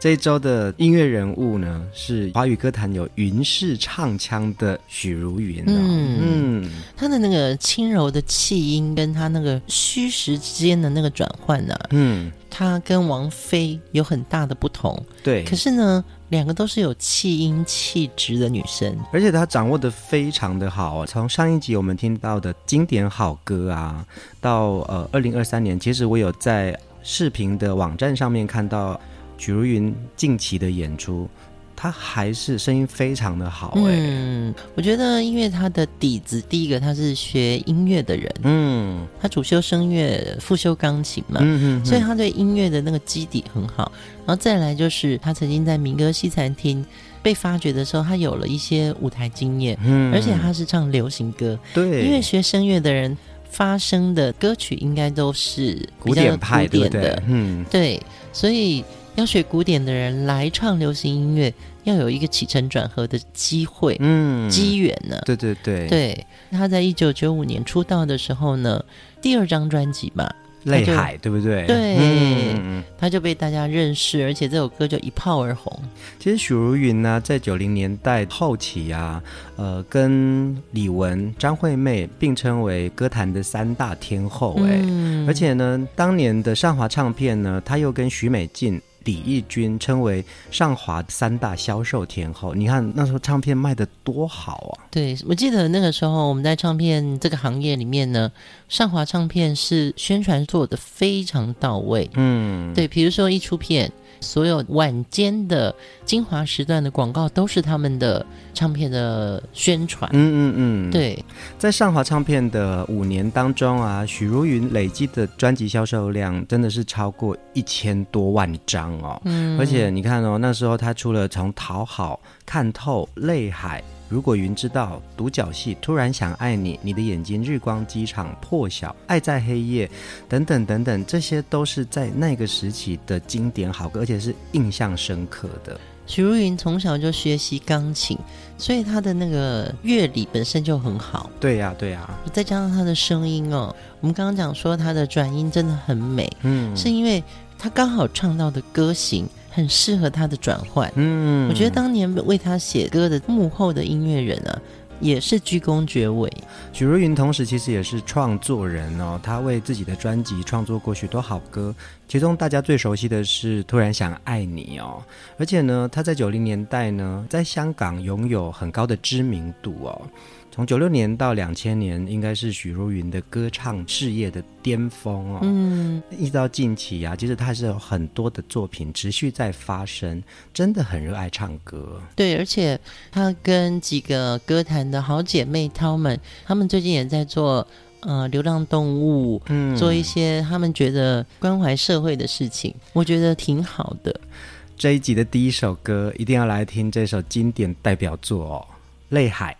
这一周的音乐人物呢，是华语歌坛有“云式唱腔”的许茹芸。嗯嗯，他的那个轻柔的气音，跟她那个虚实之间的那个转换呢，嗯，她跟王菲有很大的不同。对，可是呢，两个都是有气音气质的女生，而且她掌握的非常的好啊。从上一集我们听到的经典好歌啊，到呃二零二三年，其实我有在视频的网站上面看到。许茹芸近期的演出，他还是声音非常的好哎。嗯，我觉得因为他的底子，第一个他是学音乐的人，嗯，他主修声乐，副修钢琴嘛，嗯哼哼，所以他对音乐的那个基底很好。然后再来就是他曾经在民歌西餐厅被发掘的时候，他有了一些舞台经验，嗯，而且他是唱流行歌，对，因为学声乐的人发声的歌曲应该都是古典派的，嗯，对，所以。要学古典的人来唱流行音乐，要有一个起承转合的机会，嗯，机缘呢？对对对，对。他在一九九五年出道的时候呢，第二张专辑嘛，《泪海》，对不对？对，嗯，他就被大家认识，而且这首歌就一炮而红。其实许茹芸呢，在九零年代后期啊，呃，跟李玟、张惠妹并称为歌坛的三大天后，哎，嗯，而且呢，当年的上华唱片呢，他又跟许美静。李翊君称为上华三大销售天后，你看那时候唱片卖得多好啊！对，我记得那个时候我们在唱片这个行业里面呢，上华唱片是宣传做的非常到位。嗯，对，比如说一出片。所有晚间的精华时段的广告都是他们的唱片的宣传。嗯嗯嗯，对，在上华唱片的五年当中啊，许茹芸累积的专辑销售量真的是超过一千多万张哦。嗯，而且你看哦，那时候他出了从讨好、看透、泪海。如果云知道，独角戏突然想爱你，你的眼睛日光机场破晓，爱在黑夜，等等等等，这些都是在那个时期的经典好歌，而且是印象深刻的。许茹芸从小就学习钢琴，所以她的那个乐理本身就很好。对呀、啊，对呀、啊。再加上她的声音哦，我们刚刚讲说她的转音真的很美，嗯，是因为她刚好唱到的歌型。很适合他的转换，嗯，我觉得当年为他写歌的幕后的音乐人啊，也是鞠躬绝尾。许茹芸同时其实也是创作人哦，她为自己的专辑创作过许多好歌，其中大家最熟悉的是《突然想爱你》哦，而且呢，她在九零年代呢，在香港拥有很高的知名度哦。从九六年到两千年，应该是许茹芸的歌唱事业的巅峰哦。嗯，一直到近期啊，其实他是有很多的作品持续在发生，真的很热爱唱歌。对，而且她跟几个歌坛的好姐妹她们，他们最近也在做呃流浪动物，嗯，做一些他们觉得关怀社会的事情，我觉得挺好的。这一集的第一首歌，一定要来听这首经典代表作哦，《泪海》。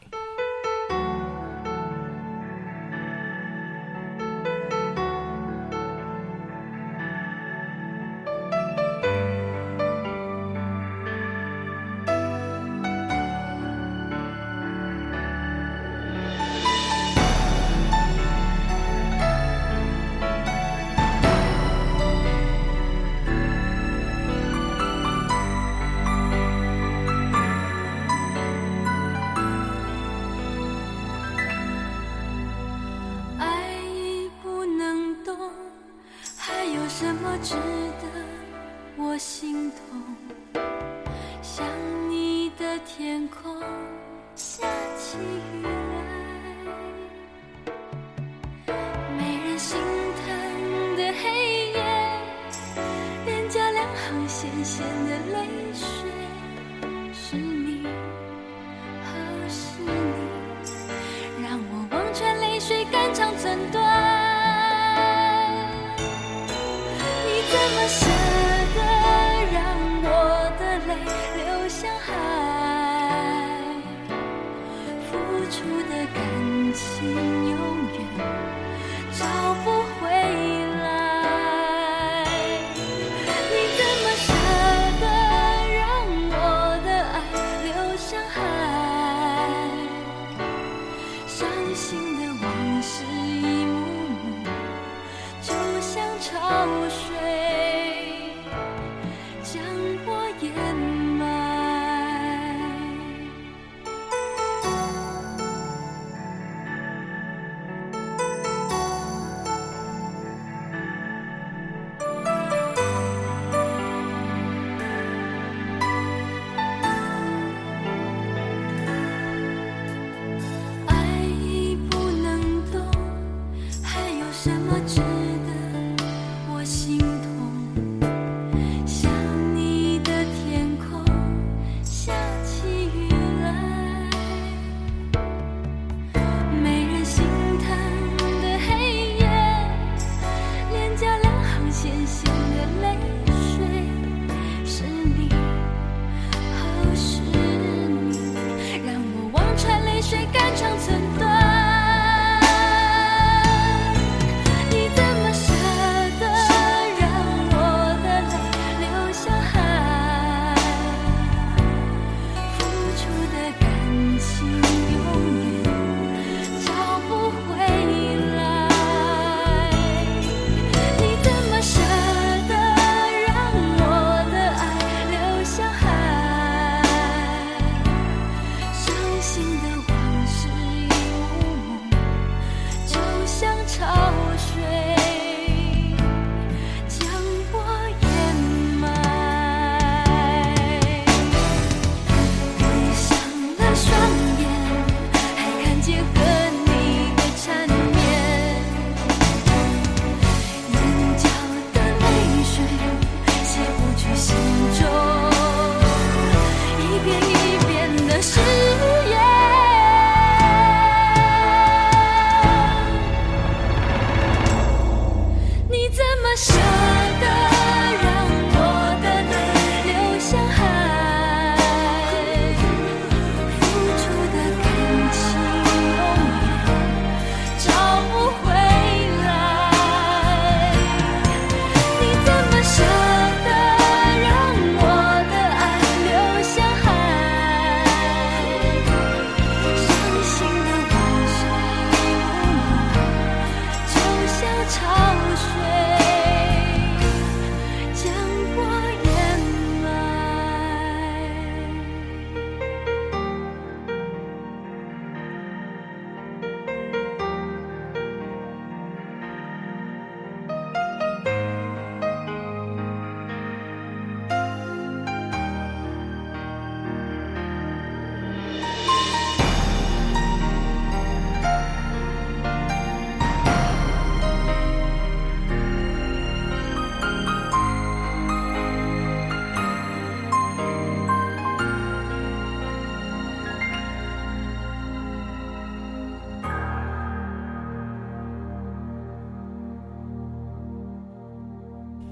you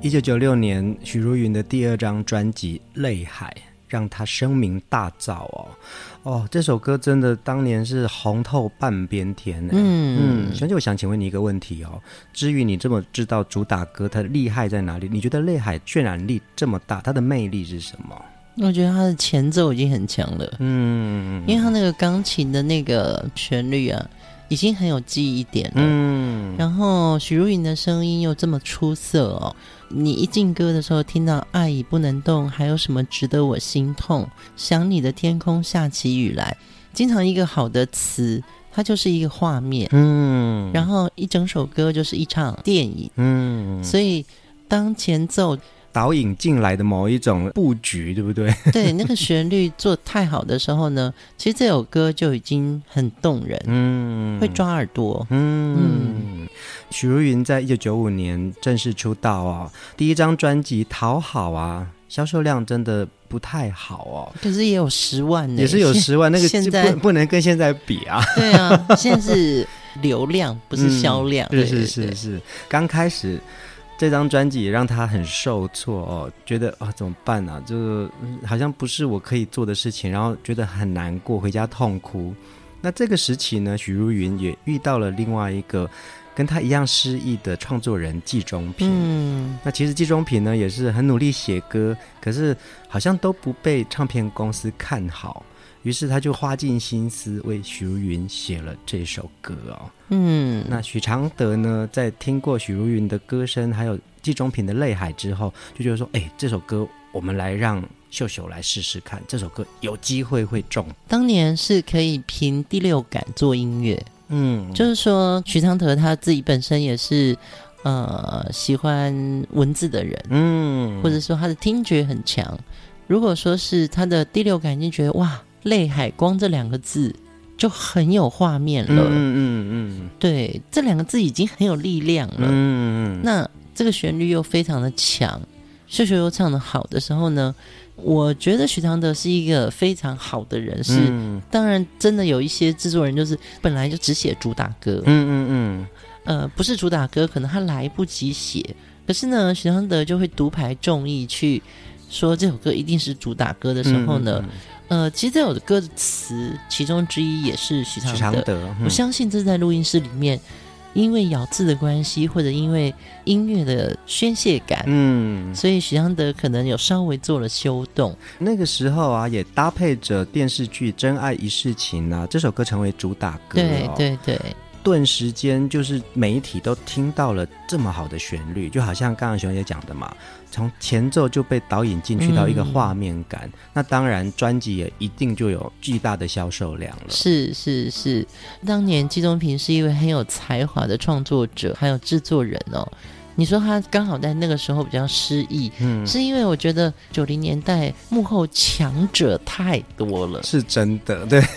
一九九六年，许茹芸的第二张专辑《泪海》让她声名大噪哦。哦，这首歌真的当年是红透半边天呢。嗯嗯，小姐，我想请问你一个问题哦。至于你这么知道主打歌它的厉害在哪里？你觉得《泪海》渲染力这么大，它的魅力是什么？我觉得它的前奏已经很强了。嗯，因为它那个钢琴的那个旋律啊。已经很有记忆点了，嗯，然后许茹芸的声音又这么出色哦，你一进歌的时候听到“爱已不能动”，还有什么值得我心痛？想你的天空下起雨来，经常一个好的词，它就是一个画面，嗯，然后一整首歌就是一场电影，嗯，所以当前奏。导引进来的某一种布局，对不对？对，那个旋律做太好的时候呢，其实这首歌就已经很动人，嗯，会抓耳朵，嗯。嗯，许茹芸在一九九五年正式出道啊，第一张专辑《讨好》啊，销售量真的不太好哦，可是也有十万呢，也是有十万，那个现在不不能跟现在比啊。对啊，现在是流量，不是销量。是是是是，刚开始。这张专辑也让他很受挫哦，觉得啊怎么办呢、啊？就好像不是我可以做的事情，然后觉得很难过，回家痛哭。那这个时期呢，许茹芸也遇到了另外一个跟他一样失意的创作人季中平。嗯，那其实季中平呢也是很努力写歌，可是好像都不被唱片公司看好。于是他就花尽心思为许茹芸写了这首歌哦。嗯，那许常德呢，在听过许茹芸的歌声，还有季中平的《泪海》之后，就觉得说：“哎，这首歌我们来让秀秀来试试看，这首歌有机会会中。”当年是可以凭第六感做音乐，嗯，就是说许常德他自己本身也是呃喜欢文字的人，嗯，或者说他的听觉很强。如果说是他的第六感已经觉得哇。泪海光这两个字就很有画面了，嗯嗯嗯，对，这两个字已经很有力量了，嗯嗯，那这个旋律又非常的强，秀秀又唱的好的时候呢，我觉得许常德是一个非常好的人，是，当然真的有一些制作人就是本来就只写主打歌，嗯嗯嗯，呃，不是主打歌，可能他来不及写，可是呢，许常德就会独排众议去说这首歌一定是主打歌的时候呢。呃，其实这首歌的词其中之一也是许常德。常德，嗯，我相信这是在录音室里面，因为咬字的关系，或者因为音乐的宣泄感，嗯，所以许常德可能有稍微做了修动。那个时候啊，也搭配着电视剧《真爱一世情》啊，这首歌成为主打歌，哦。对对对。顿时间，就是媒体都听到了这么好的旋律，就好像刚刚熊姐讲的嘛，从前奏就被导引进去到一个画面感，嗯、那当然专辑也一定就有巨大的销售量了。是是是，当年季中平是一位很有才华的创作者，还有制作人哦。你说他刚好在那个时候比较失意，嗯，是因为我觉得九零年代幕后强者太多了，是真的，对。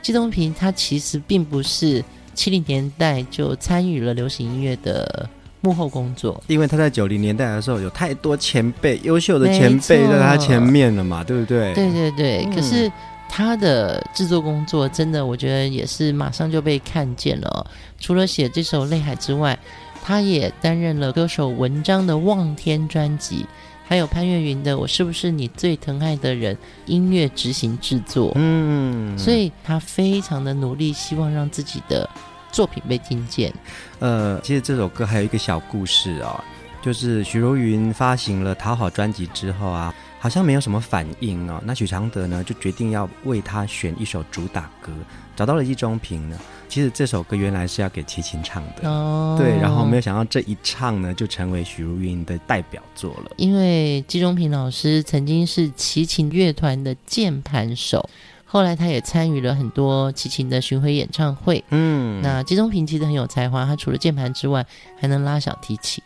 季东平他其实并不是七零年代就参与了流行音乐的幕后工作，因为他在九零年代的时候有太多前辈、优秀的前辈在他前面了嘛，对不对？对对对。嗯、可是他的制作工作真的，我觉得也是马上就被看见了。除了写这首《泪海》之外，他也担任了歌手文章的《望天》专辑。还有潘越云的《我是不是你最疼爱的人》音乐执行制作，嗯，所以他非常的努力，希望让自己的作品被听见。呃，其实这首歌还有一个小故事哦，就是许茹芸发行了《讨好》专辑之后啊，好像没有什么反应哦，那许常德呢就决定要为他选一首主打歌，找到了季中平呢。其实这首歌原来是要给齐秦唱的，哦，对，然后没有想到这一唱呢，就成为许茹芸的代表作了。因为季中平老师曾经是齐秦乐团的键盘手，后来他也参与了很多齐秦的巡回演唱会。嗯，那季中平其实很有才华，他除了键盘之外，还能拉小提琴。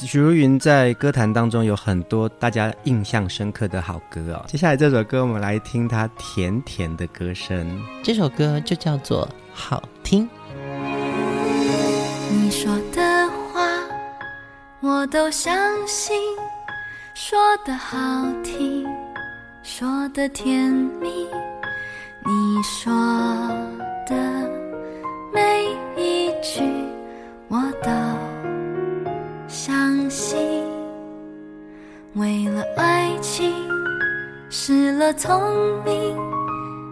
许茹芸在歌坛当中有很多大家印象深刻的好歌哦。接下来这首歌，我们来听她甜甜的歌声。这首歌就叫做《好听》。你说的话我都相信，说的好听，说的甜蜜。你说的每一句我都相信。为了爱情失了聪明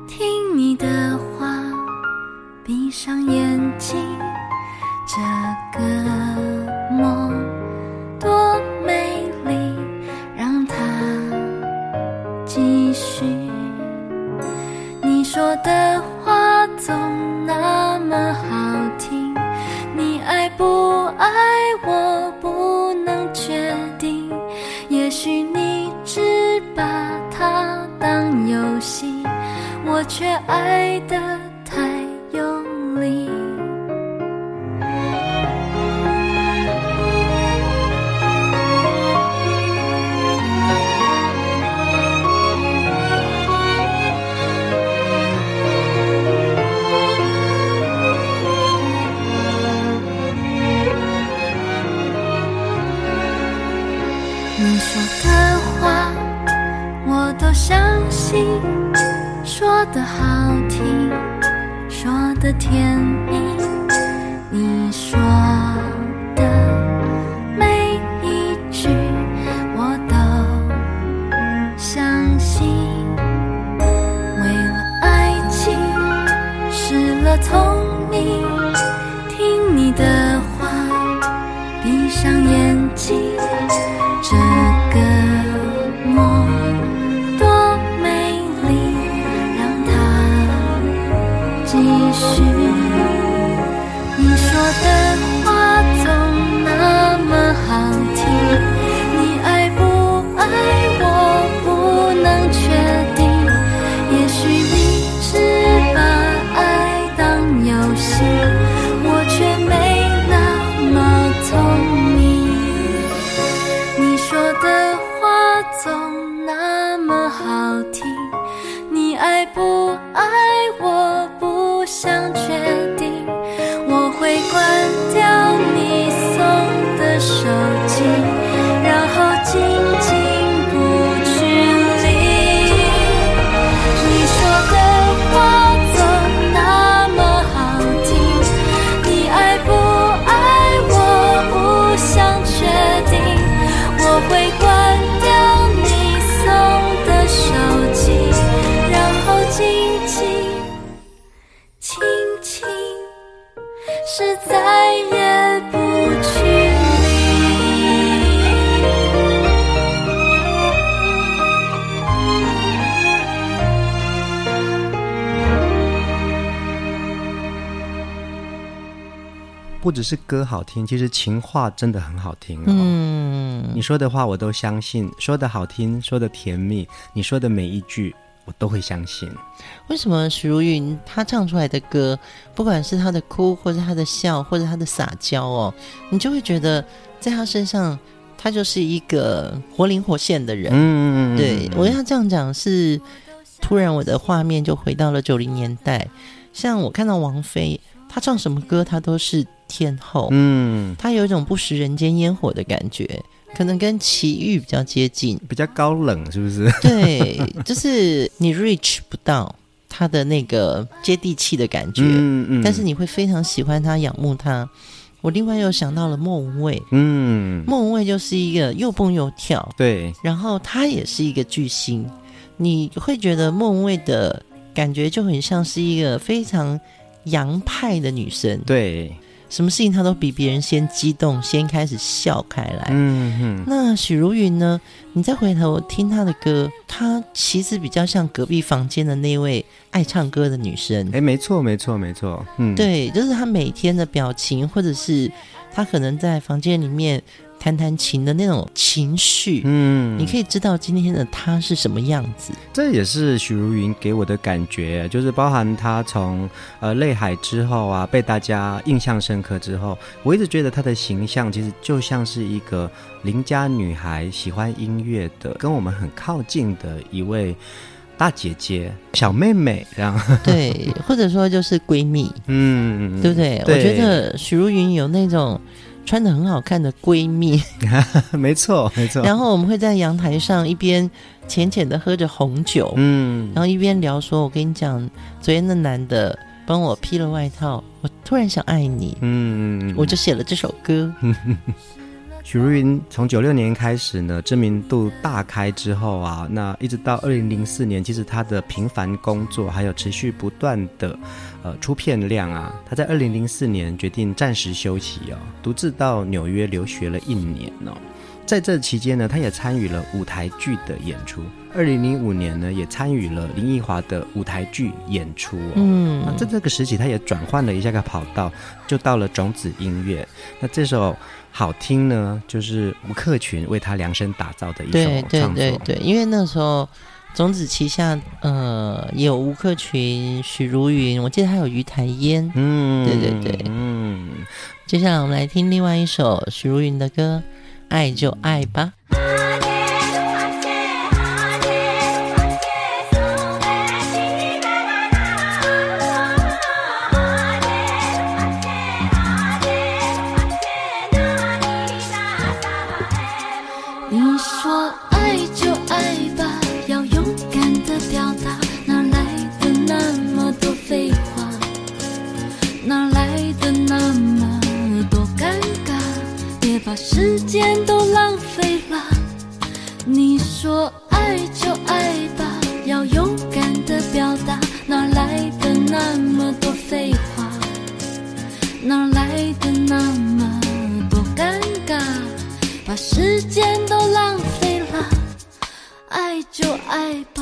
听你的话闭上眼睛。这个说的话总那么好听，你爱不爱我不能确定，也许你只把它当游戏，我却爱得。太用力只是歌好听，其实情话真的很好听哦。嗯，你说的话我都相信，说的好听，说的甜蜜，你说的每一句我都会相信。为什么许茹芸她唱出来的歌，不管是她的哭，或者她的笑，或者她的撒娇哦，你就会觉得在她身上，她就是一个活灵活现的人。嗯，对，我要这样讲是，突然我的画面就回到了九零年代，像我看到王菲，她唱什么歌，她都是。天后，嗯，她有一种不食人间烟火的感觉，可能跟奇遇比较接近，比较高冷，是不是？对，就是你 reach 不到她的那个接地气的感觉，嗯嗯，但是你会非常喜欢她，仰慕她。我另外又想到了莫文蔚，嗯，莫文蔚就是一个又蹦又跳，对，然后她也是一个巨星，你会觉得莫文蔚的感觉就很像是一个非常洋派的女生，对。什么事情他都比别人先激动，先开始笑开来。嗯哼。那许茹芸呢？你再回头听她的歌，她其实比较像隔壁房间的那位爱唱歌的女生。哎，没错，没错，没错。嗯，对，就是她每天的表情，或者是她可能在房间里面。弹弹琴的那种情绪，嗯，你可以知道今天的他是什么样子。这也是许茹芸给我的感觉，就是包含她从呃《泪海》之后啊，被大家印象深刻之后，我一直觉得她的形象其实就像是一个邻家女孩，喜欢音乐的，跟我们很靠近的一位大姐姐、小妹妹这样。对，或者说就是闺蜜，嗯，对不对？对，我觉得许茹芸有那种。穿的很好看的闺蜜，没错没错。然后我们会在阳台上一边浅浅的喝着红酒，嗯，然后一边聊说：“我跟你讲，昨天那男的帮我披了外套，我突然想爱你，嗯，我就写了这首歌。”许茹芸从九六年开始呢，知名度大开之后啊，那一直到二零零四年，其实她的频繁工作还有持续不断的呃出片量啊，她在二零零四年决定暂时休息哦，独自到纽约留学了一年哦。在这期间呢，她也参与了舞台剧的演出。二零零五年呢，也参与了林奕华的舞台剧演出哦。嗯，那在这个时期，他也转换了一下个跑道，就到了种子音乐。那这首好听呢，就是吴克群为他量身打造的一首创作。对对对对，因为那时候种子旗下呃也有吴克群、许茹芸，我记得还有于台烟。嗯，对对对，嗯。接下来我们来听另外一首许茹芸的歌，《爱就爱吧》。间都浪费了，你说爱就爱吧，要勇敢的表达，哪来的那么多废话？哪来的那么多尴尬？把时间都浪费了，爱就爱吧。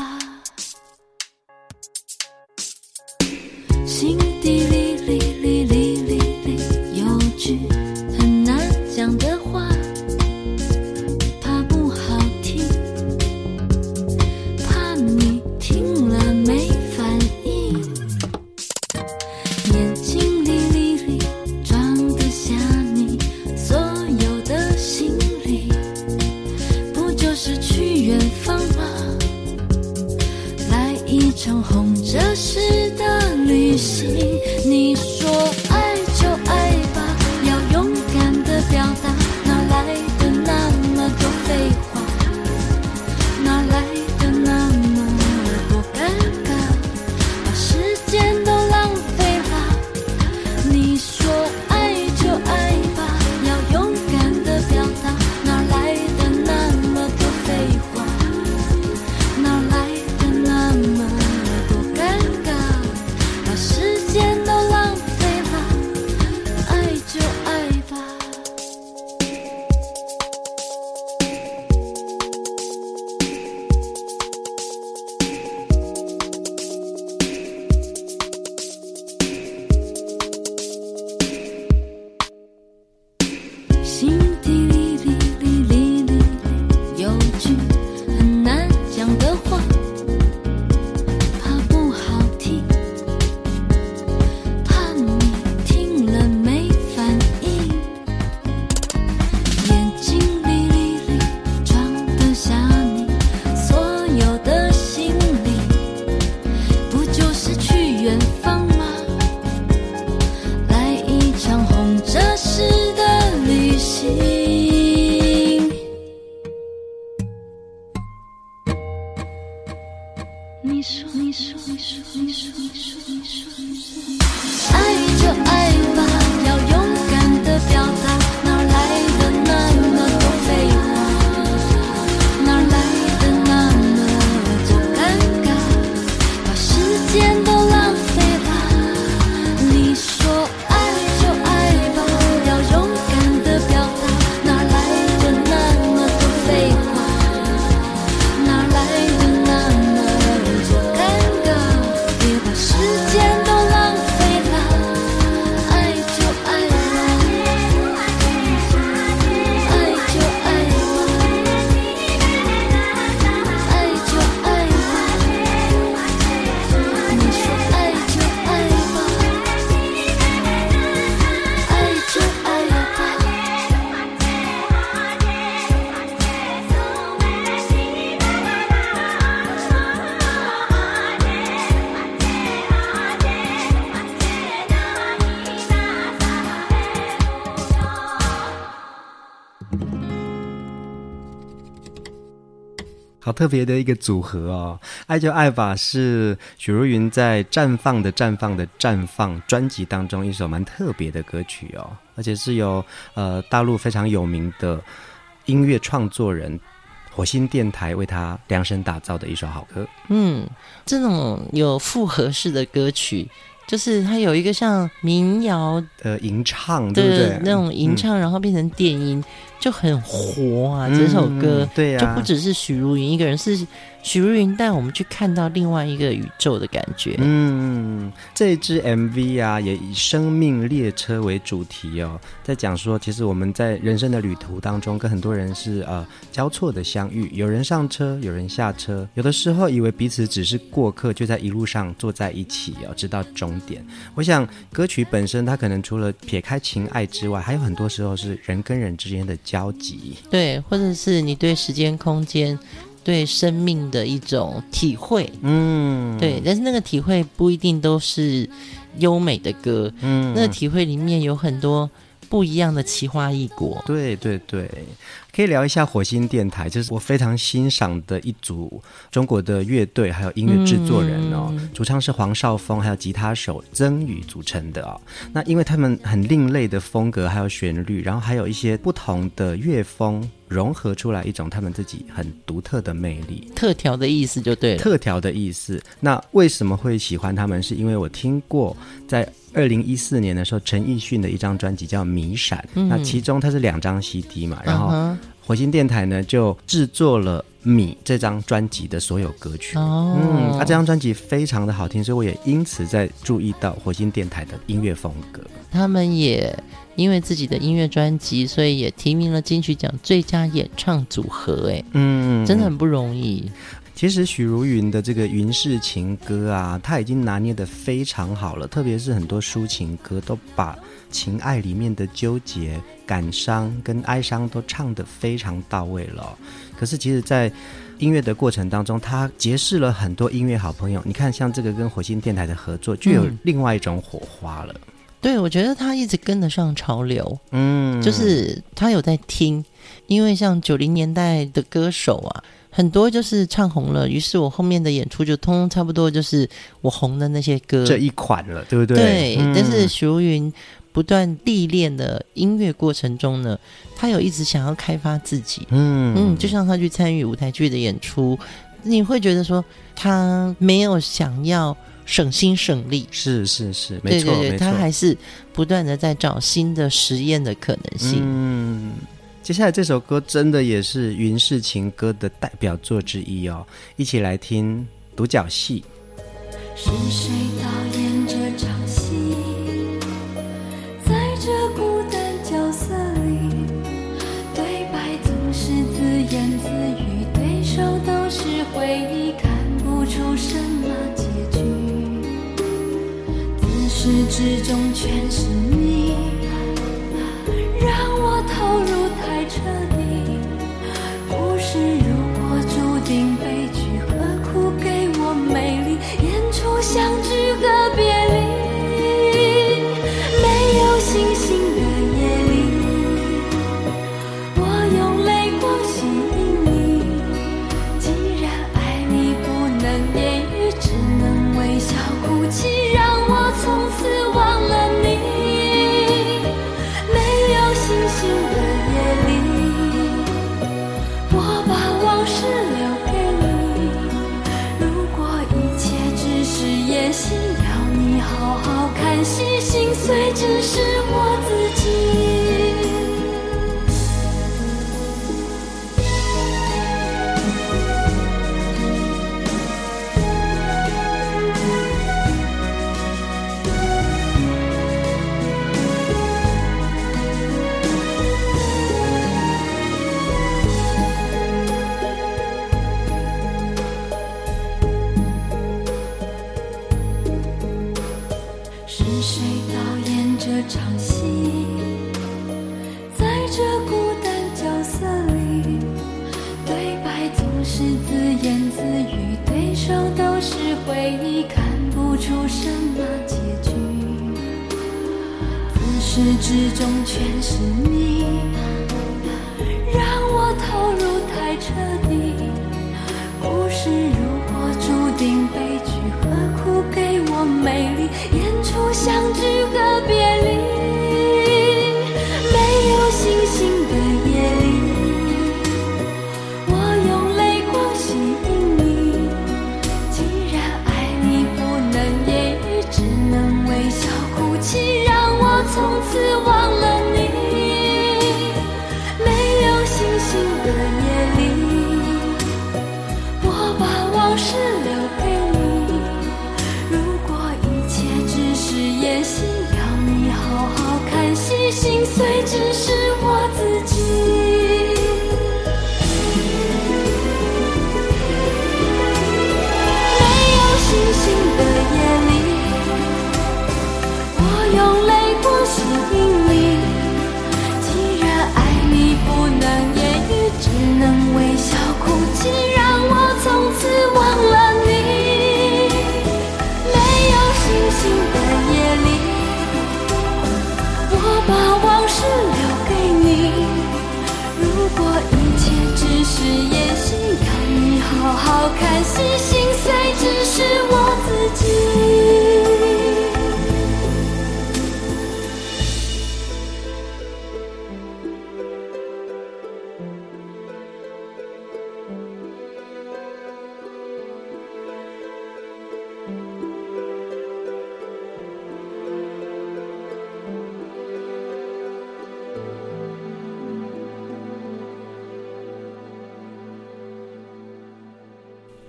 特别的一个组合哦！爱就爱吧是许茹芸在《绽放的绽放的绽放》专辑当中一首蛮特别的歌曲哦，而且是由呃大陆非常有名的音乐创作人火星电台为他量身打造的一首好歌。嗯，这种有复合式的歌曲。就是它有一个像民谣的吟唱，对不对？那种吟唱，然后变成电音。嗯就很活啊！这首歌，对呀，就不只是许茹芸一个人，是许茹芸带我们去看到另外一个宇宙的感觉。嗯，这一支 MV 啊，也以生命列车为主题哦，在讲说，其实我们在人生的旅途当中，跟很多人是呃交错的相遇，有人上车，有人下车，有的时候以为彼此只是过客，就在一路上坐在一起哦，直到终点。我想歌曲本身，它可能除了撇开情爱之外，还有很多时候是人跟人之间的。交集，对，或者是你对时间、空间、对生命的一种体会，嗯，对，但是那个体会不一定都是优美的歌，嗯，那个体会里面有很多不一样的奇花异果，对对对。可以聊一下火星电台，就是我非常欣赏的一组中国的乐队，还有音乐制作人哦。嗯、主唱是黄少峰，还有吉他手曾宇组成的哦。那因为他们很另类的风格，还有旋律，然后还有一些不同的乐风融合出来一种他们自己很独特的魅力。特调的意思就对了，特调的意思。那为什么会喜欢他们？是因为我听过在二零一四年的时候，陈奕迅的一张专辑叫《迷闪》，嗯，那其中它是两张 CD 嘛，然后。Uh-huh 火星电台呢，就制作了《米》这张专辑的所有歌曲。哦，嗯，啊，这张专辑非常的好听，所以我也因此在注意到火星电台的音乐风格。他们也因为自己的音乐专辑，所以也提名了金曲奖最佳演唱组合。哎，嗯，真的很不容易。其实许茹芸的这个云氏情歌啊，他已经拿捏的非常好了，特别是很多抒情歌都把。情爱里面的纠结、感伤跟哀伤都唱得非常到位了。可是，其实，在音乐的过程当中，他结识了很多音乐好朋友。你看，像这个跟火星电台的合作，就有另外一种火花了。嗯、对，我觉得他一直跟得上潮流。嗯，就是他有在听，因为像九零年代的歌手啊，很多就是唱红了，于是我后面的演出就通通差不多就是我红的那些歌这一款了，对不对？对，嗯、但是许茹芸。不断历练的音乐过程中呢，他有一直想要开发自己，嗯嗯，就像他去参与舞台剧的演出，你会觉得说他没有想要省心省力，是是是，没错，对对对，他还是不断的在找新的实验的可能性。嗯，接下来这首歌真的也是云氏情歌的代表作之一哦，一起来听《独角戏》。是谁导演这场戏？在这孤单角色里，对白总是自言自语，对手都是回忆，始终全是你，场戏在这孤单角色里对白总是自言自语对手都是回忆看不出什么结局。自始至终全是你。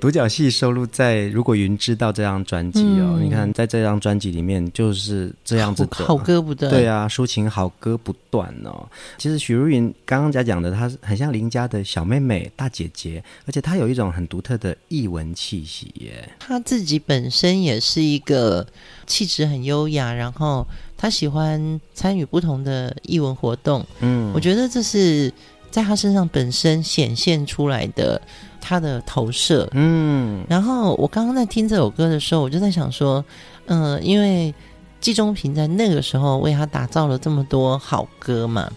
独角戏收录在《如果云知道》这张专辑哦，嗯、你看在这张专辑里面就是这样子的好，好歌不断，对啊，抒情好歌不断哦。其实许茹芸刚刚在讲的，她很像邻家的小妹妹、大姐姐，而且她有一种很独特的艺文气息耶。她自己本身也是一个气质很优雅，然后她喜欢参与不同的艺文活动。嗯，我觉得这是在她身上本身显现出来的。他的投射，嗯，然后我刚刚在听这首歌的时候，我就在想说，嗯、呃，因为季中平在那个时候为他打造了这么多好歌嘛，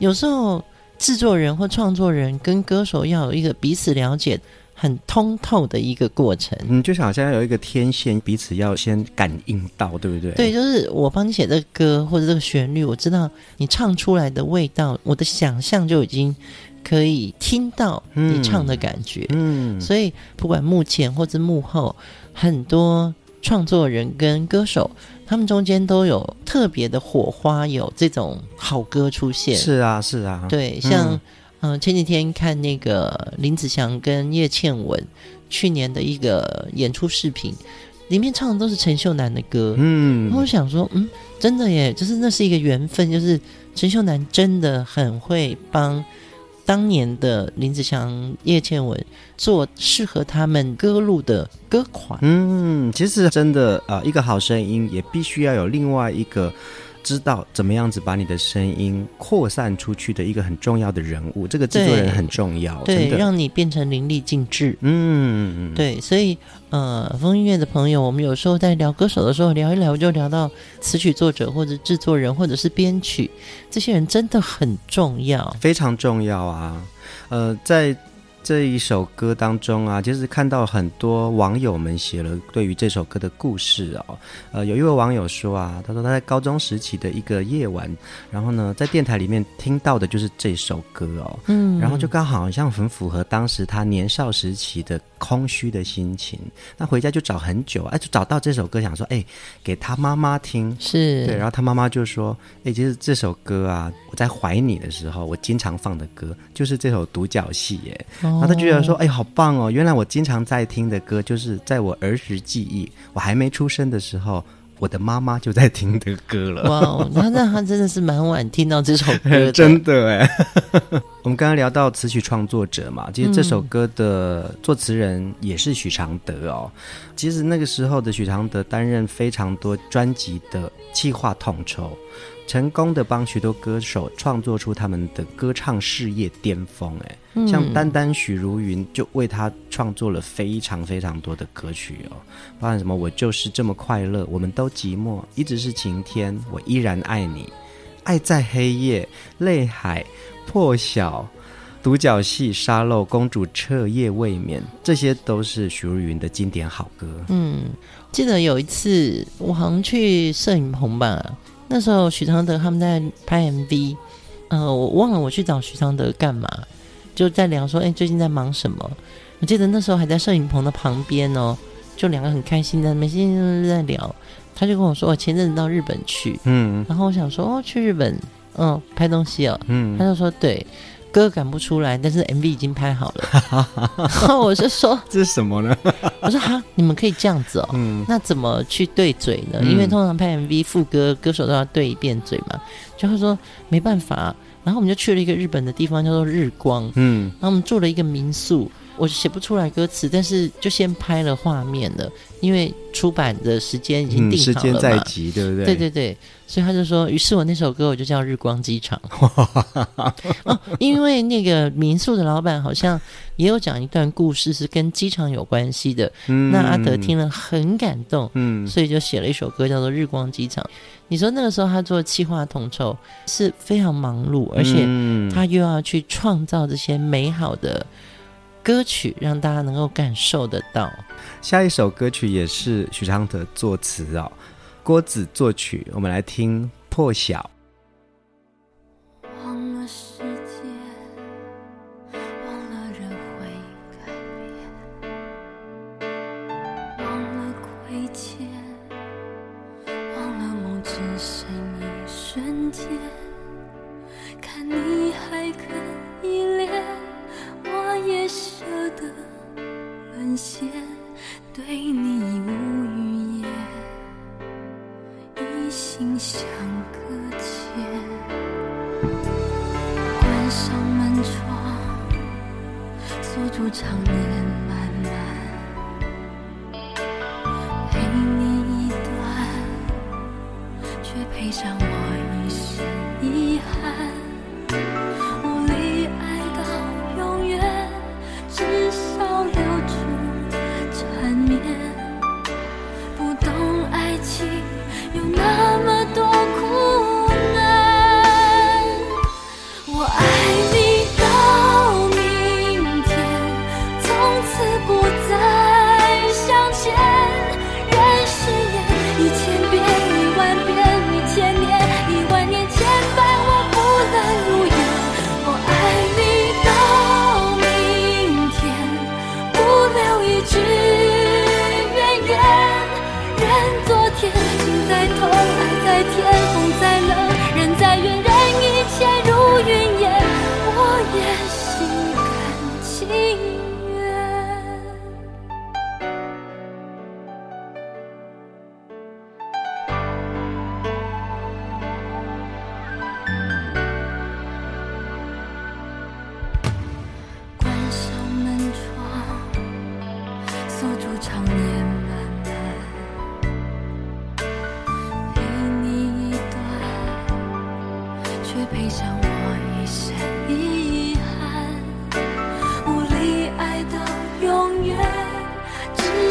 有时候制作人或创作人跟歌手要有一个彼此了解、很通透的一个过程，嗯，就好像有一个天线，彼此要先感应到，对不对？对，就是我帮你写这个歌或者这个旋律，我知道你唱出来的味道，我的想象就已经。可以听到你唱的感觉，嗯，嗯，所以不管幕前或者幕后，很多创作人跟歌手，他们中间都有特别的火花，有这种好歌出现。是啊，是啊，对，像嗯、呃，前几天看那个林子祥跟叶倩文去年的一个演出视频，里面唱的都是陈秀楠的歌，嗯，我想说，嗯，真的耶，就是那是一个缘分，就是陈秀楠真的很会帮。当年的林子祥、叶倩文做适合他们歌路的歌款。嗯，其实真的啊、一个好声音也必须要有另外一个知道怎么样子把你的声音扩散出去的一个很重要的人物。这个制作人很重要，对，让你变成淋漓尽致。嗯，对，所以。呃，风音乐的朋友，我们有时候在聊歌手的时候，聊一聊就聊到词曲作者或者制作人或者是编曲，这些人真的很重要，非常重要啊。呃，在。这一首歌当中啊，就是看到很多网友们写了对于这首歌的故事哦。呃，有一位网友说啊，他说他在高中时期的一个夜晚，然后呢，在电台里面听到的就是这首歌哦，嗯，然后就刚好像很符合当时他年少时期的空虚的心情。那回家就找很久，哎，就找到这首歌，想说，哎，给他妈妈听，是对，然后他妈妈就说，哎，其实这首歌啊，我在怀你的时候，我经常放的歌就是这首独角戏耶。然后他就觉得说：“哎，好棒哦！原来我经常在听的歌，就是在我儿时记忆，我还没出生的时候，我的妈妈就在听的歌了。”哇，那那他真的是蛮晚听到这首歌的，真的哎。我们刚刚聊到词曲创作者嘛，其实这首歌的作词人也是许常德哦。其实那个时候的许常德担任非常多专辑的企划统筹。成功的帮许多歌手创作出他们的歌唱事业巅峰，哎，像单单许茹芸就为他创作了非常非常多的歌曲哦，包含什么我就是这么快乐，我们都寂寞，一直是晴天，我依然爱你，爱在黑夜，泪海，破晓，独角戏、沙漏、公主彻夜未眠，这些都是许茹芸的经典好歌。嗯，记得有一次我好像去摄影棚吧，那时候许常德他们在拍 MV，呃，我忘了我去找许常德干嘛，就在聊说，哎，最近在忙什么？我记得那时候还在摄影棚的旁边哦，就两个很开心的，每天都在聊。他就跟我说，我前阵子到日本去，嗯，然后我想说，哦，去日本，嗯，拍东西哦，嗯，他就说，对，歌赶不出来，但是 MV 已经拍好了。然后我就说，这是什么呢？我说哈，你们可以这样子哦，嗯，那怎么去对嘴呢？因为通常拍 MV 副歌，歌手都要对一遍嘴嘛。就会说没办法，然后我们就去了一个日本的地方，叫做日光，嗯，然后我们住了一个民宿。我写不出来歌词，但是就先拍了画面了，因为出版的时间已经定好了嘛。时间在即，对不对？对对对，所以他就说，于是我那首歌我就叫《日光机场》哦，因为那个民宿的老板好像也有讲一段故事，是跟机场有关系的。嗯，那阿德听了很感动，嗯，所以就写了一首歌叫做《日光机场》。你说那个时候他做企划统筹是非常忙碌，而且他又要去创造这些美好的。歌曲让大家能够感受得到。下一首歌曲也是许昌德作词哦，郭子作曲。我们来听《破晓》。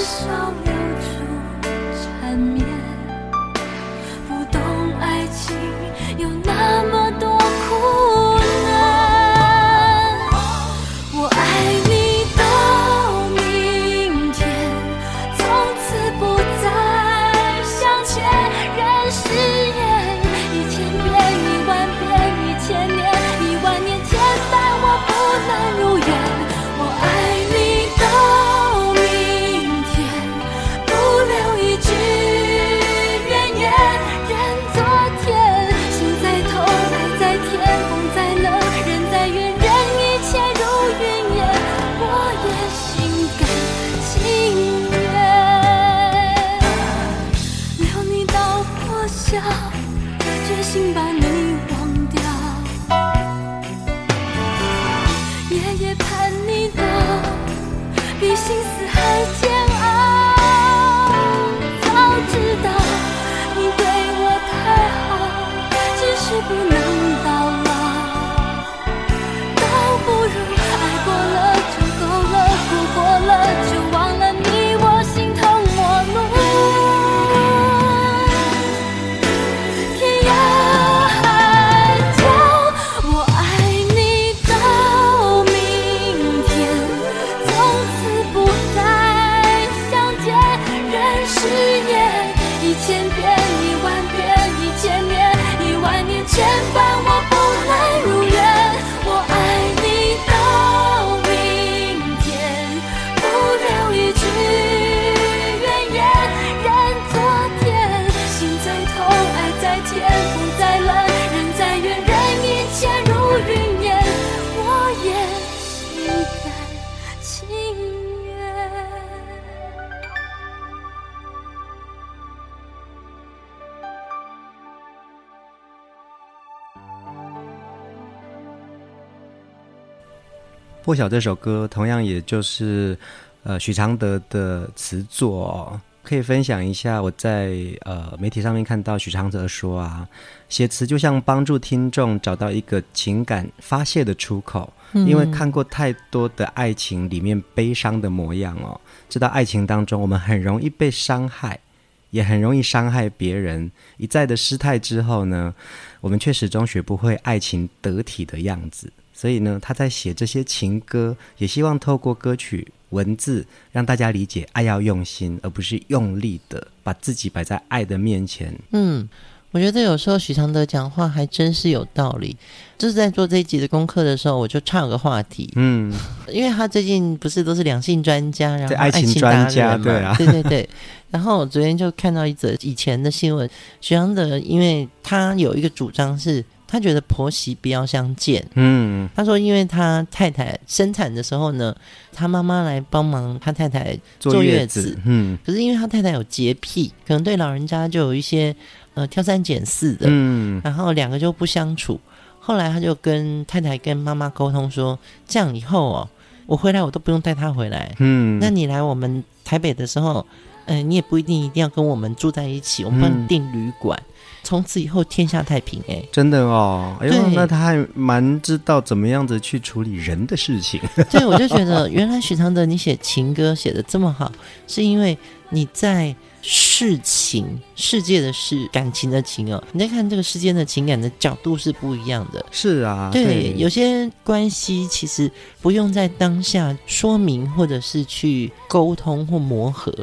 So me. 破晓这首歌同样也就是呃许常德的词作哦。可以分享一下，我在呃媒体上面看到许常德说啊，写词就像帮助听众找到一个情感发泄的出口，嗯、因为看过太多的爱情里面悲伤的模样哦，知道爱情当中我们很容易被伤害，也很容易伤害别人。一再的失态之后呢，我们却始终学不会爱情得体的样子。所以呢，他在写这些情歌，也希望透过歌曲。文字让大家理解，爱要用心，而不是用力的把自己摆在爱的面前。嗯，我觉得有时候许常德讲话还真是有道理。就是在做这一集的功课的时候，我就岔个话题。嗯，因为他最近不是都是两性专家，然后爱情专家，对啊，对对对。然后我昨天就看到一则以前的新闻，许常德因为他有一个主张是。他觉得婆媳不要相见。嗯，他说，因为他太太生产的时候呢，他妈妈来帮忙他太太坐月子。嗯，可是因为他太太有洁癖，可能对老人家就有一些呃挑三拣四的。嗯，然后两个就不相处。后来他就跟太太跟妈妈沟通说，这样以后哦，我回来我都不用带他回来。嗯，那你来我们台北的时候，嗯、呃，你也不一定一定要跟我们住在一起，我们帮你订旅馆。嗯从此以后天下太平哎、欸，真的哦，哎呦，那他还蛮知道怎么样子去处理人的事情。对，我就觉得原来许常德你写情歌写的这么好，是因为你在世情世界的事感情的情哦，你在看这个世间的情感的角度是不一样的。是啊，对，对有些关系其实不用在当下说明或者是去沟通或磨合。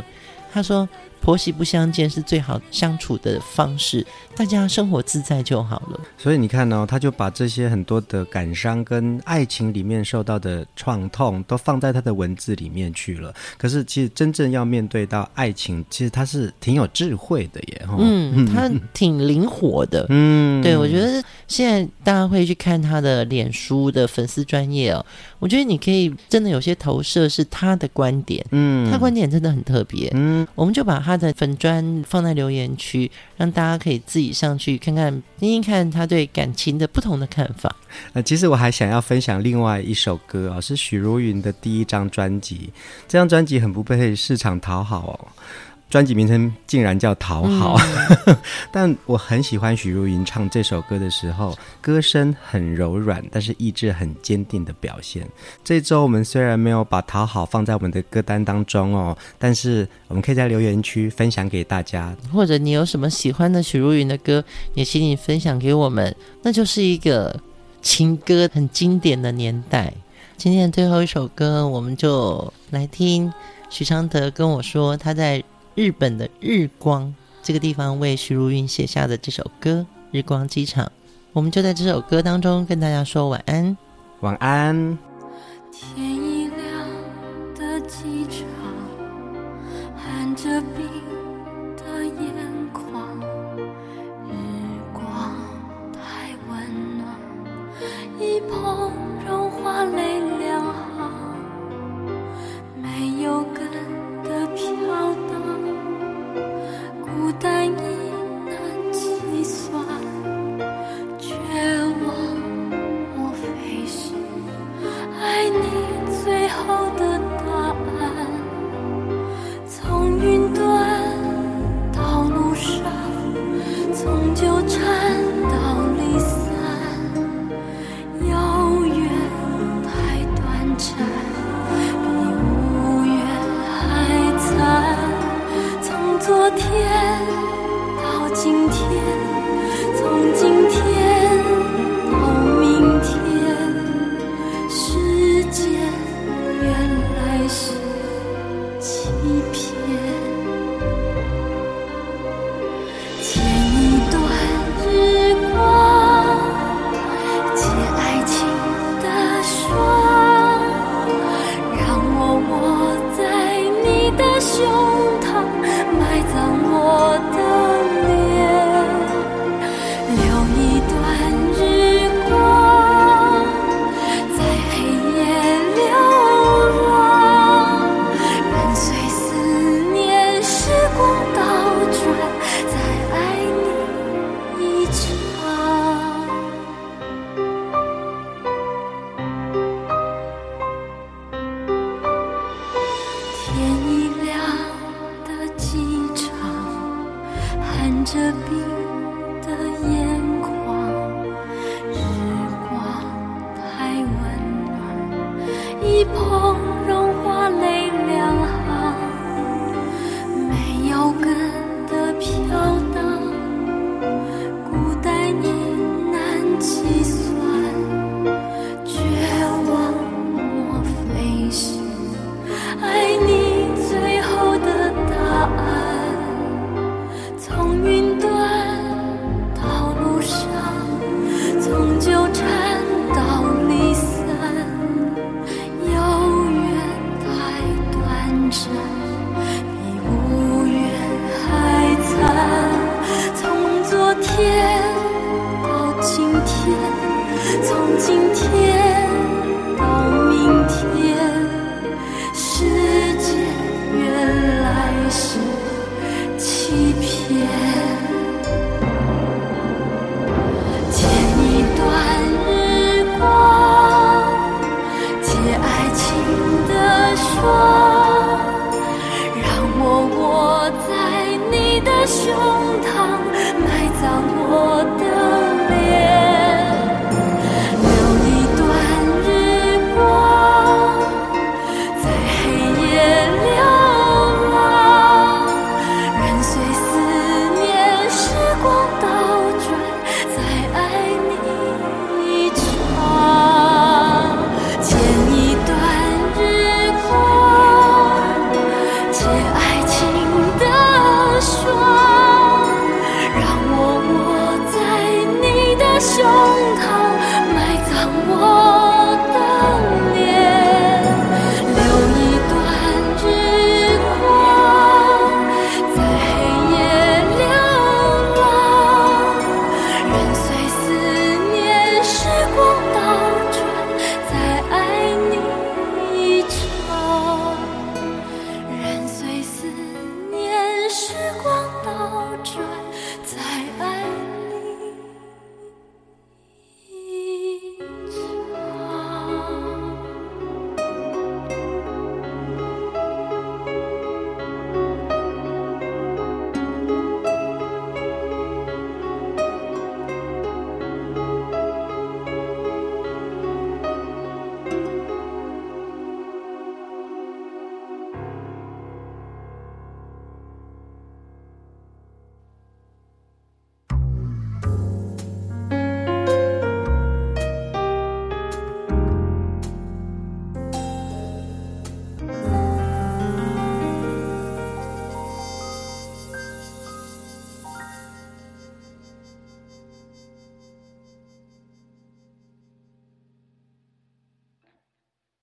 他说。婆媳不相见是最好相处的方式，大家生活自在就好了。所以你看呢、哦，他就把这些很多的感伤跟爱情里面受到的创痛都放在他的文字里面去了。可是其实真正要面对到爱情，其实他是挺有智慧的耶。嗯，他挺灵活的。嗯，对，我觉得现在大家会去看他的脸书的粉丝专业哦，我觉得你可以真的有些投射是他的观点。嗯，他观点真的很特别。嗯，我们就把他。的粉专放在留言区，让大家可以自己上去看看，听听看他对感情的不同的看法。呃，其实我还想要分享另外一首歌哦，是许茹芸的第一张专辑。这张专辑很不被市场讨好哦。专辑名称竟然叫《讨好》，嗯，但我很喜欢许茹芸唱这首歌的时候，歌声很柔软，但是意志很坚定的表现。这周我们虽然没有把《讨好》放在我们的歌单当中哦，但是我们可以在留言区分享给大家。或者你有什么喜欢的许茹芸的歌，也请你分享给我们。那就是一个情歌很经典的年代。今天的最后一首歌，我们就来听许常德跟我说他在。日本的日光这个地方为徐如韵写下的这首歌《日光机场》，我们就在这首歌当中跟大家说晚安，晚安。天一亮的机场，含着冰的眼眶，日光太温暖，一碰融化泪两行，没有根的飘荡。孤单已难计算，绝望莫非是爱你最后的